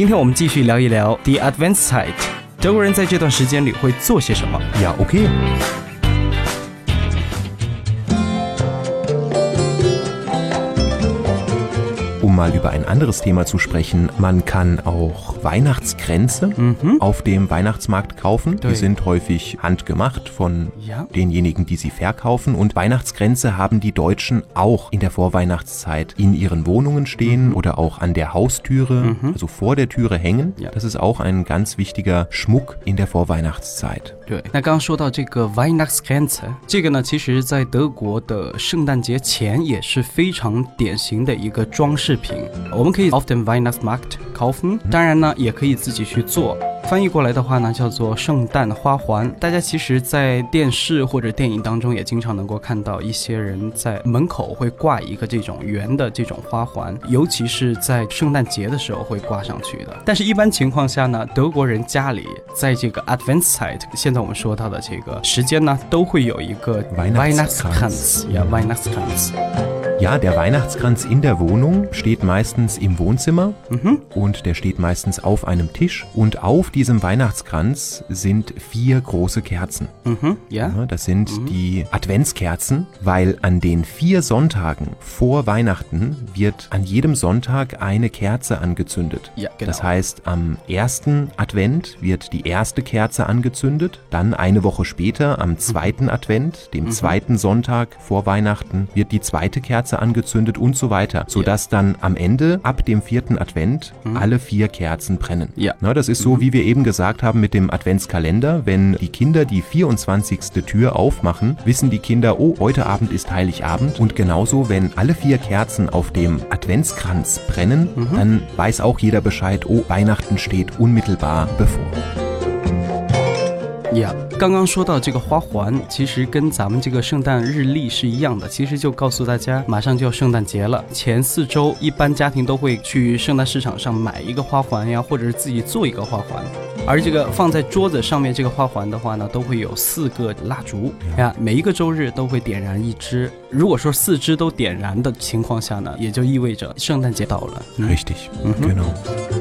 今天我们继续聊一聊 The Advanced Side，德国人在这段时间里会做些什么呀？OK mal über ein anderes Thema zu sprechen. Man kann auch Weihnachtskränze mhm. auf dem Weihnachtsmarkt kaufen. Die sind häufig handgemacht von ja. denjenigen, die sie verkaufen. Und Weihnachtskränze haben die Deutschen auch in der Vorweihnachtszeit in ihren Wohnungen stehen mhm. oder auch an der Haustüre, mhm. also vor der Türe hängen. Ja. Das ist auch ein ganz wichtiger Schmuck in der Vorweihnachtszeit. 对，那刚刚说到这个 Weihnachtskränze，这个呢，其实在德国的圣诞节前也是非常典型的一个装饰品。 我们可以 often Weihnachtsmarkt kaufen，当然呢，也可以自己去做。翻译过来的话呢，叫做圣诞花环。大家其实，在电视或者电影当中，也经常能够看到一些人在门口会挂一个这种圆的这种花环，尤其是在圣诞节的时候会挂上去的。但是，一般情况下呢，德国人家里在这个 Adventszeit，现在我们说到的这个时间呢，都会有一个 Weihnachtskranz，呀，Weihnachtskranz。Ja, der Weihnachtskranz in der Wohnung steht meistens im Wohnzimmer mhm. und der steht meistens auf einem Tisch und auf diesem Weihnachtskranz sind vier große Kerzen. Mhm, ja. ja. Das sind mhm. die Adventskerzen, weil an den vier Sonntagen vor Weihnachten wird an jedem Sonntag eine Kerze angezündet. Ja, genau. Das heißt, am ersten Advent wird die erste Kerze angezündet, dann eine Woche später, am zweiten Advent, dem mhm. zweiten Sonntag vor Weihnachten, wird die zweite Kerze Kerze angezündet und so weiter, sodass dann am Ende ab dem vierten Advent mhm. alle vier Kerzen brennen. Ja. Na, das ist so, mhm. wie wir eben gesagt haben mit dem Adventskalender. Wenn die Kinder die 24. Tür aufmachen, wissen die Kinder, oh, heute Abend ist Heiligabend. Und genauso, wenn alle vier Kerzen auf dem Adventskranz brennen, mhm. dann weiß auch jeder Bescheid, oh, Weihnachten steht unmittelbar bevor. Yeah. 刚刚说到这个花环，其实跟咱们这个圣诞日历是一样的，其实就告诉大家马上就要圣诞节了。前四周一般家庭都会去圣诞市场上买一个花环呀，或者是自己做一个花环。而这个放在桌子上面这个花环的话呢，都会有四个蜡烛呀，每一个周日都会点燃一支。如果说四支都点燃的情况下呢，也就意味着圣诞节到了。Richtig, genau.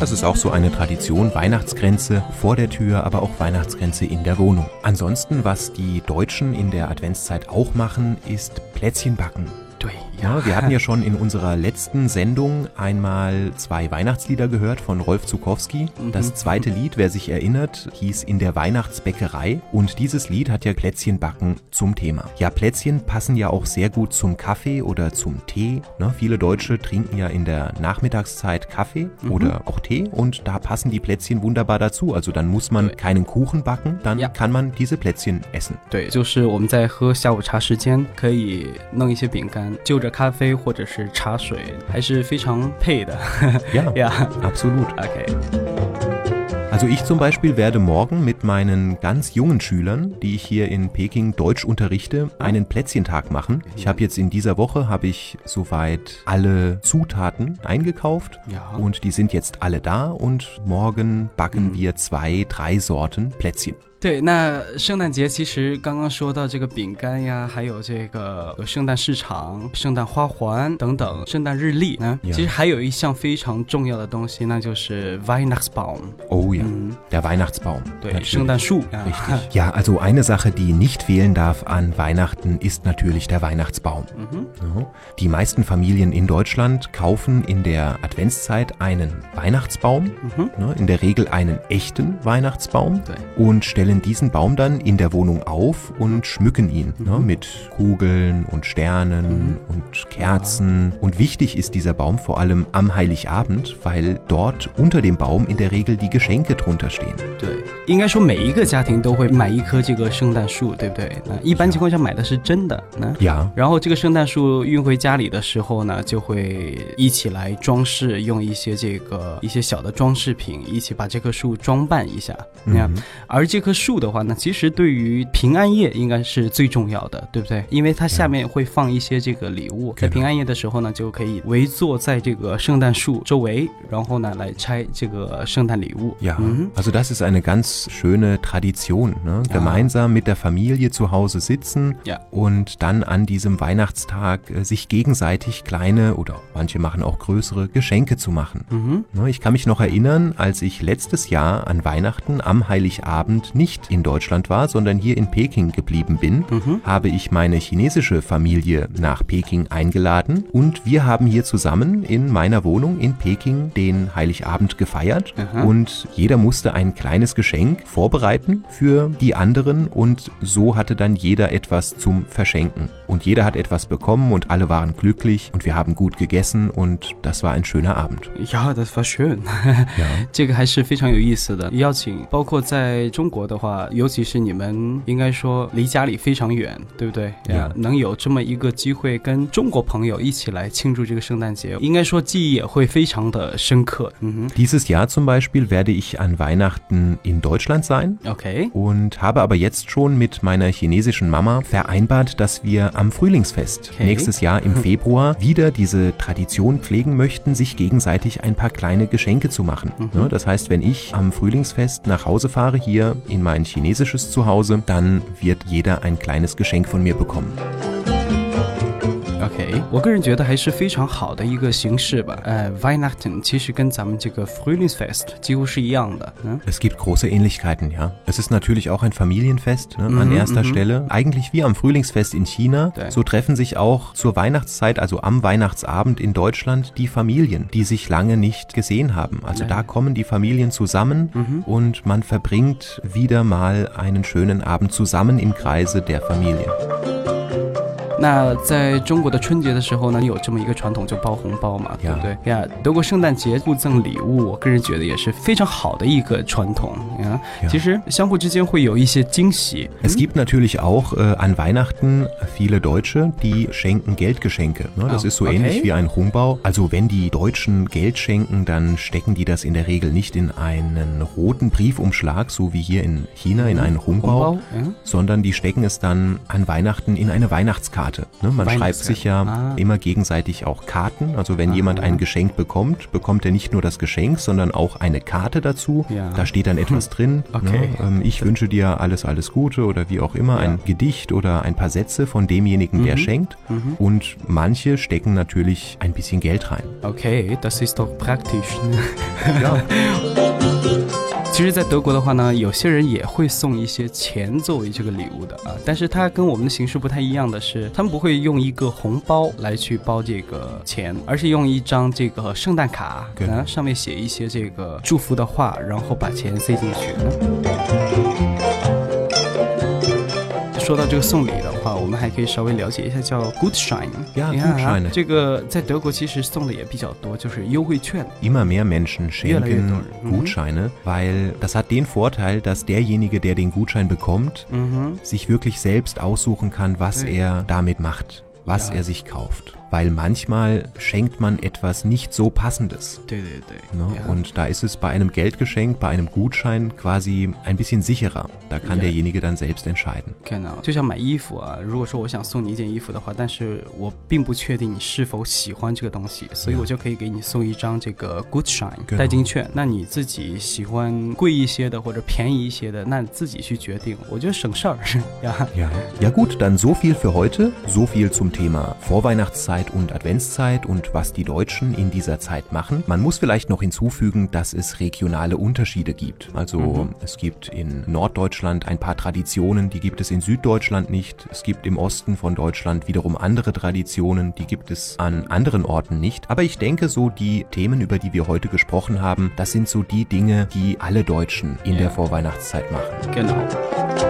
Das ist auch so eine Tradition, Weihnachtsgrenze vor der Tür, aber auch Weihnachtsgrenze in der Wohnung. Ansonsten, was die Deutschen in der Adventszeit auch machen, ist Plätzchen backen. Ja, wir hatten ja schon in unserer letzten Sendung einmal zwei Weihnachtslieder gehört von Rolf Zukowski. Das mhm. zweite Lied, wer sich erinnert, hieß In der Weihnachtsbäckerei und dieses Lied hat ja Plätzchenbacken zum Thema. Ja, Plätzchen passen ja auch sehr gut zum Kaffee oder zum Tee. Ne? Viele Deutsche trinken ja in der Nachmittagszeit Kaffee mhm. oder auch Tee und da passen die Plätzchen wunderbar dazu. Also dann muss man keinen Kuchen backen, dann ja. kann man diese Plätzchen essen. 对，就是我们在喝下午茶时间可以弄一些饼干，就 着咖啡或者是茶水，还是非常配的。Ja, ja, absolut. Okay. Also ich zum Beispiel werde morgen mit meinen ganz jungen Schülern, die ich hier in Peking Deutsch unterrichte, einen Plätzchentag machen. Ich habe jetzt in dieser Woche habe ich soweit alle Zutaten eingekauft ja. und die sind jetzt alle da und morgen backen mhm. wir zwei, drei Sorten Plätzchen. 对，那圣诞节其实刚刚说到这个饼干呀，还有这个圣诞市场、圣诞花环等等，圣诞日历呢，其实还有一项非常重要的东西，那就是 Weihnachtsbaum。Oh ja, der Weihnachtsbaum. 对，圣诞树。Richtig. Ja, also eine Sache, die nicht fehlen darf an Weihnachten, ist natürlich der Weihnachtsbaum. Mhm. Die meisten Familien in Deutschland kaufen in der Adventszeit einen Weihnachtsbaum, mhm. in der Regel einen echten Weihnachtsbaum und stellen stellen diesen Baum dann in der Wohnung auf und schmücken ihn ne, mhm. ne, mit Kugeln und Sternen mhm. und Kerzen. Ja. Und wichtig ist dieser Baum vor allem am Heiligabend, weil dort unter dem Baum in der Regel die Geschenke drunter stehen. 对，应该说每一个家庭都会买一棵这个圣诞树，对不对？那一般情况下买的是真的，那 ja. 然后这个圣诞树运回家里的时候呢，就会一起来装饰，用一些这个一些小的装饰品一起把这棵树装扮一下。那、嗯、而这棵树。 树的话呢，其实对于平安夜应该是最重要的，对不对？因为它下面会放一些这个礼物，在平安夜的时候呢，就可以围坐在这个圣诞树周围，然后呢来拆这个圣诞礼物。 Ja, 嗯 also das ist eine ganz schöne Tradition. Ne? Gemeinsam mit der Familie zu Hause sitzen Ja. und dann an diesem Weihnachtstag äh, sich gegenseitig kleine oder manche machen auch größere Geschenke zu machen. Mhm. Ne, Ich kann mich noch erinnern, als ich letztes Jahr an Weihnachten am Heiligabend nicht in Deutschland war, sondern hier in Peking geblieben bin, Mhm. habe ich meine chinesische Familie nach Peking eingeladen und wir haben hier zusammen in meiner Wohnung in Peking den Heiligabend gefeiert Aha. und jeder musste ein kleines Geschenk vorbereiten für die anderen und so hatte dann jeder etwas zum Verschenken. Und jeder hat etwas bekommen und alle waren glücklich und wir haben gut gegessen und das war ein schöner Abend. Ja, das war schön 。 Ja. 这个还是非常有意思的邀请，包括在中国的 话，尤其是你们应该说离家里非常远，对不对？ Yeah. 能有这么一个机会跟中国朋友一起来庆祝这个圣诞节，应该说记忆也会非常的深刻。嗯 Dieses Jahr zum Beispiel werde ich an Weihnachten in Deutschland sein 哼，OK， und habe aber jetzt schon mit meiner chinesischen Mama vereinbart, dass wir am Frühlingsfest Okay. nächstes Jahr im Februar wieder diese Tradition pflegen möchten, sich gegenseitig ein paar kleine Geschenke zu machen. Ne, Das heißt, wenn ich am Frühlingsfest nach Hause fahre, hier in mein chinesisches Zuhause, dann wird jeder ein kleines Geschenk von mir bekommen. OK，我个人觉得还是非常好的一个形式吧。呃，Weihnachten 其实跟咱们这个 Frühlingsfest 几乎是一样的。嗯 Es gibt große Ähnlichkeiten, ja. Es ist natürlich auch ein Familienfest ne, an erster Stelle. Eigentlich wie am Frühlingsfest in China. Ja. So treffen sich auch zur Weihnachtszeit, also am Weihnachtsabend in Deutschland, die Familien, die sich lange nicht gesehen haben. Also Ja. da kommen die Familien zusammen und man verbringt wieder mal einen schönen Abend zusammen im Kreise der Familie. 那在中国的春节的时候呢，有这么一个传统，就包红包嘛，对不对？呀，德国圣诞节互赠礼物，我个人觉得也是非常好的一个传统呀。Ja. 其实相互之间会有一些惊喜。 Es gibt natürlich auch äh, an Weihnachten viele Deutsche, die schenken Geldgeschenke. Ne? Das Oh, ist so okay. ähnlich wie ein Hongbao. Also wenn die Deutschen Geld schenken, dann stecken die das in der Regel nicht in einen roten Briefumschlag, so wie hier in China in einen Hongbao, Hongbao, ja. sondern die stecken es dann an Weihnachten in eine Weihnachtskarte. Ne? Man schreibt Weihnachtskarte. sich ja Ah. immer gegenseitig auch Karten. Also wenn jemand ein Geschenk bekommt, bekommt er nicht nur das Geschenk, sondern auch eine Karte dazu. Ja. Da steht dann etwas drin. Okay. Ne? Ähm, ich wünsche dir alles, alles Gute oder wie auch immer, ein Gedicht oder ein paar Sätze von demjenigen, der schenkt. Und manche stecken natürlich ein bisschen Geld rein. OK，das ist doch praktisch 呢。Ja. 其实，在德国的话呢，有些人也会送一些钱作为这个礼物的啊，但是它跟我们的形式不太一样的是，他们不会用一个红包来去包这个钱，而是用一张这个圣诞卡，对啊，上面写一些这个祝福的话，然后把钱塞进去。说到这个送礼的话，我们还可以稍微了解一下叫 Gutschein。 Ja, 你看啊 Gutscheine 这个在德国其实送的也比较多，就是优惠券。 Immer mehr Menschen Ja, leider schenken doch. Mhm. Gutscheine, weil das hat den Vorteil, dass derjenige, der den Gutschein bekommt, 嗯哼。 sich wirklich selbst aussuchen kann, was Ja. er damit macht, was Ja. er sich kauft. Weil manchmal schenkt man etwas nicht so passendes. 对对对， Ne? Ja. Und da ist es bei einem Geldgeschenk, bei einem Gutschein quasi ein bisschen sicherer. Da kann Ja. derjenige dann selbst entscheiden. 看到，就像买衣服啊，如果说我想送你一件衣服的话，但是我并不确定你是否喜欢这个东西，所以我就可以给你送一张这个 Gutschein 对代金券。那你自己喜欢贵一些的或者便宜一些的，那你自己去决定，我觉得省事儿呀。 Ja. Ja gut, dann so viel für heute. So viel zum Thema Vorweihnachtszeit und Adventszeit und was die Deutschen in dieser Zeit machen. Man muss vielleicht noch hinzufügen, dass es regionale Unterschiede gibt. Also es gibt in Norddeutschland ein paar Traditionen, die gibt es in Süddeutschland nicht. Es gibt im Osten von Deutschland wiederum andere Traditionen, die gibt es an anderen Orten nicht. Aber ich denke, so die Themen, über die wir heute gesprochen haben, das sind so die Dinge, die alle Deutschen in Ja. der Vorweihnachtszeit machen. Genau。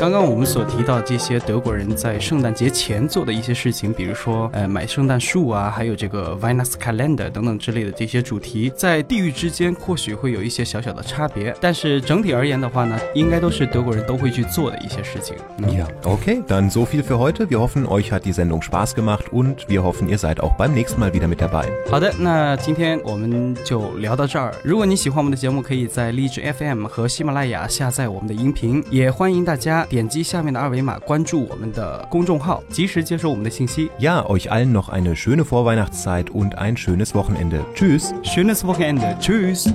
刚刚我们所提到这些德国人在圣诞节前做的一些事情，比如说呃买圣诞树啊，还有这个 Weihnachtskalender 等等之类的这些主题，在地域之间或许会有一些小小的差别，但是整体而言的话呢，应该都是德国人都会去做的一些事情。Ja, okay, dann so viel für heute. Wir hoffen, euch hat die Sendung Spaß gemacht und wir hoffen, ihr seid auch beim nächsten Mal wieder mit dabei. 好的，那今天我们就聊到这儿。如果你喜欢我们的节目，可以在荔枝 FM 和喜马拉雅下载我们的音频，也欢迎大家点击下面的二维码关注我们的公众号，及时接收我们的信息。 Ja, euch allen noch eine schöne Vorweihnachtszeit und ein schönes Wochenende. Tschüss. Schönes Wochenende. Tschüss.